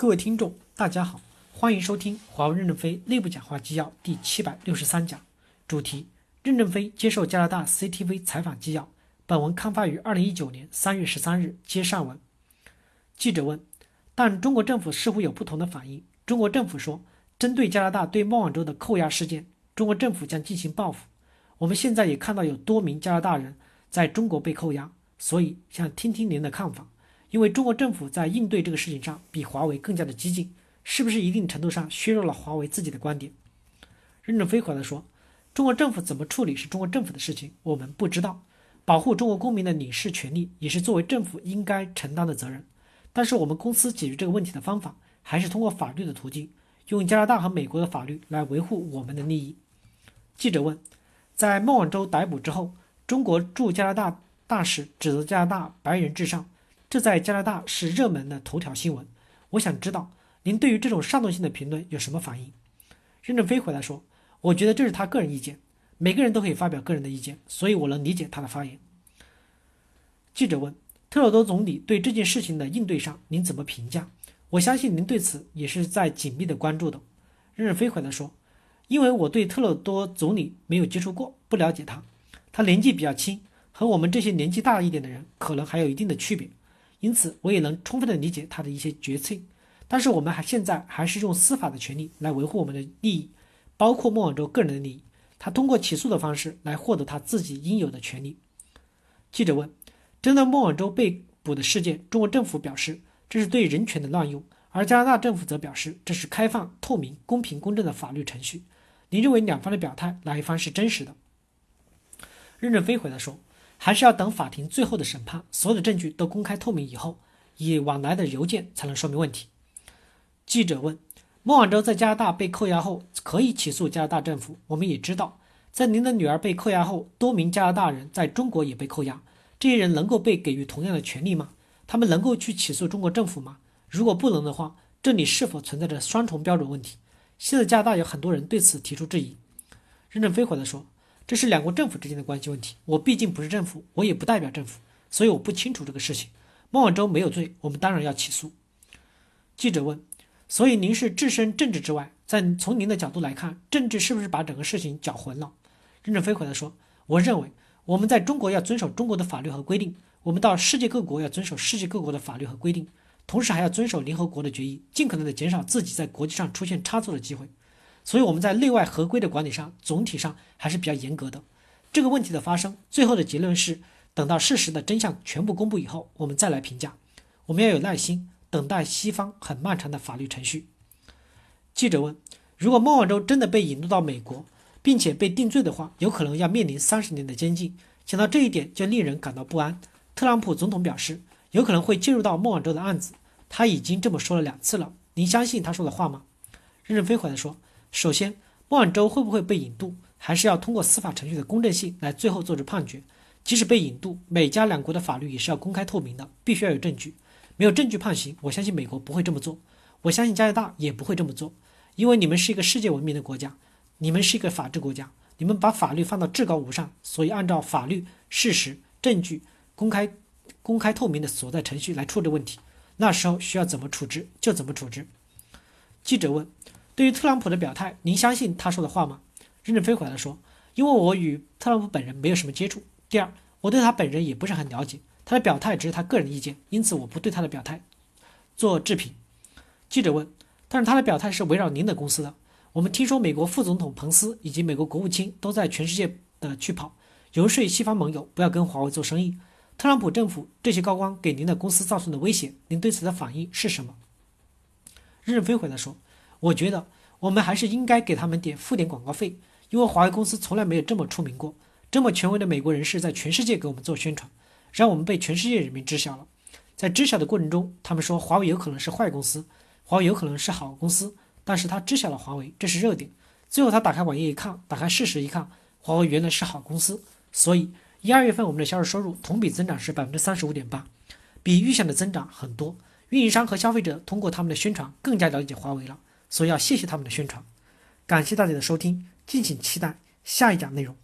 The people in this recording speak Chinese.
各位听众，大家好，欢迎收听华为任正非内部讲话纪要第七百六十三讲，主题：任正非接受加拿大 CTV 采访纪要。本文刊发于二零一九年三月十三日。接上文，记者问：但中国政府似乎有不同的反应。中国政府说，针对加拿大对孟晚舟的扣押事件，中国政府将进行报复。我们现在也看到有多名加拿大人在中国被扣押，所以想听听您的看法。因为中国政府在应对这个事情上比华为更加的激进，是不是一定程度上削弱了华为自己的观点？任正非回答说：“中国政府怎么处理是中国政府的事情，我们不知道。保护中国公民的领事权利也是作为政府应该承担的责任。但是我们公司解决这个问题的方法还是通过法律的途径，用加拿大和美国的法律来维护我们的利益。”记者问：“在孟晚舟逮捕之后，中国驻加拿大大使指责加拿大白人至上。”这在加拿大是热门的头条新闻。我想知道您对于这种煽动性的评论有什么反应？任正非回答说：“我觉得这是他个人意见，每个人都可以发表个人的意见，所以我能理解他的发言。”记者问：“特鲁多总理对这件事情的应对上，您怎么评价？我相信您对此也是在紧密的关注的。”任正非回答说：“因为我对特鲁多总理没有接触过，不了解他，他年纪比较轻，和我们这些年纪大一点的人可能还有一定的区别。”因此，我也能充分的理解他的一些决策，但是我们还现在还是用司法的权利来维护我们的利益，包括孟晚舟个人的利益。他通过起诉的方式来获得他自己应有的权利。记者问：针对孟晚舟被捕的事件，中国政府表示这是对人权的滥用，而加拿大政府则表示这是开放、透明、公平、公正的法律程序。您认为两方的表态哪一方是真实的？任正非回答说。还是要等法庭最后的审判，所有的证据都公开透明以后，以往来的邮件才能说明问题。记者问：孟晚舟在加拿大被扣押后，可以起诉加拿大政府？我们也知道，在您的女儿被扣押后，多名加拿大人在中国也被扣押，这些人能够被给予同样的权利吗？他们能够去起诉中国政府吗？如果不能的话，这里是否存在着双重标准问题？现在加拿大有很多人对此提出质疑。任正非回答说。这是两国政府之间的关系问题。我毕竟不是政府，我也不代表政府，所以我不清楚这个事情。孟晚舟没有罪，我们当然要起诉。记者问：“所以您是置身政治之外，在从您的角度来看，政治是不是把整个事情搅浑了？”任正非回答说：“我认为我们在中国要遵守中国的法律和规定，我们到世界各国要遵守世界各国的法律和规定，同时还要遵守联合国的决议，尽可能的减少自己在国际上出现差错的机会。”所以我们在内外合规的管理上，总体上还是比较严格的。这个问题的发生，最后的结论是，等到事实的真相全部公布以后，我们再来评价。我们要有耐心，等待西方很漫长的法律程序。记者问：如果孟晚舟真的被引渡到美国，并且被定罪的话，有可能要面临三十年的监禁。想到这一点，就令人感到不安。特朗普总统表示，有可能会介入到孟晚舟的案子，他已经这么说了两次了。您相信他说的话吗？任正非回答说。首先，孟晚舟会不会被引渡，还是要通过司法程序的公正性来最后做出判决。即使被引渡，美加两国的法律也是要公开透明的，必须要有证据。没有证据判刑，我相信美国不会这么做，我相信加拿大也不会这么做，因为你们是一个世界文明的国家，你们是一个法治国家，你们把法律放到至高无上，所以按照法律、事实、证据、公开、公开透明的所在程序来处理问题。那时候需要怎么处置就怎么处置。记者问。对于特朗普的表态，您相信他说的话吗？任正非回答说：“因为我与特朗普本人没有什么接触。第二，我对他本人也不是很了解，他的表态只是他个人意见，因此我不对他的表态做置评。”记者问：“但是他的表态是围绕您的公司的？我们听说美国副总统彭斯以及美国国务卿都在全世界的去跑游说西方盟友不要跟华为做生意。特朗普政府这些高官给您的公司造成的威胁，您对此的反应是什么？”任正非回答说。我觉得我们还是应该给他们点付点广告费，因为华为公司从来没有这么出名过，这么权威的美国人士在全世界给我们做宣传，让我们被全世界人民知晓了。在知晓的过程中，他们说华为有可能是坏公司，华为有可能是好公司，但是他知晓了华为，这是热点。最后他打开网页一看，打开事实一看，华为原来是好公司。所以一二月份我们的销售收入同比增长是百分之三十五点八，比预想的增长很多。运营商和消费者通过他们的宣传更加了解华为了。所以要谢谢他们的宣传，感谢大家的收听，敬请期待下一讲内容。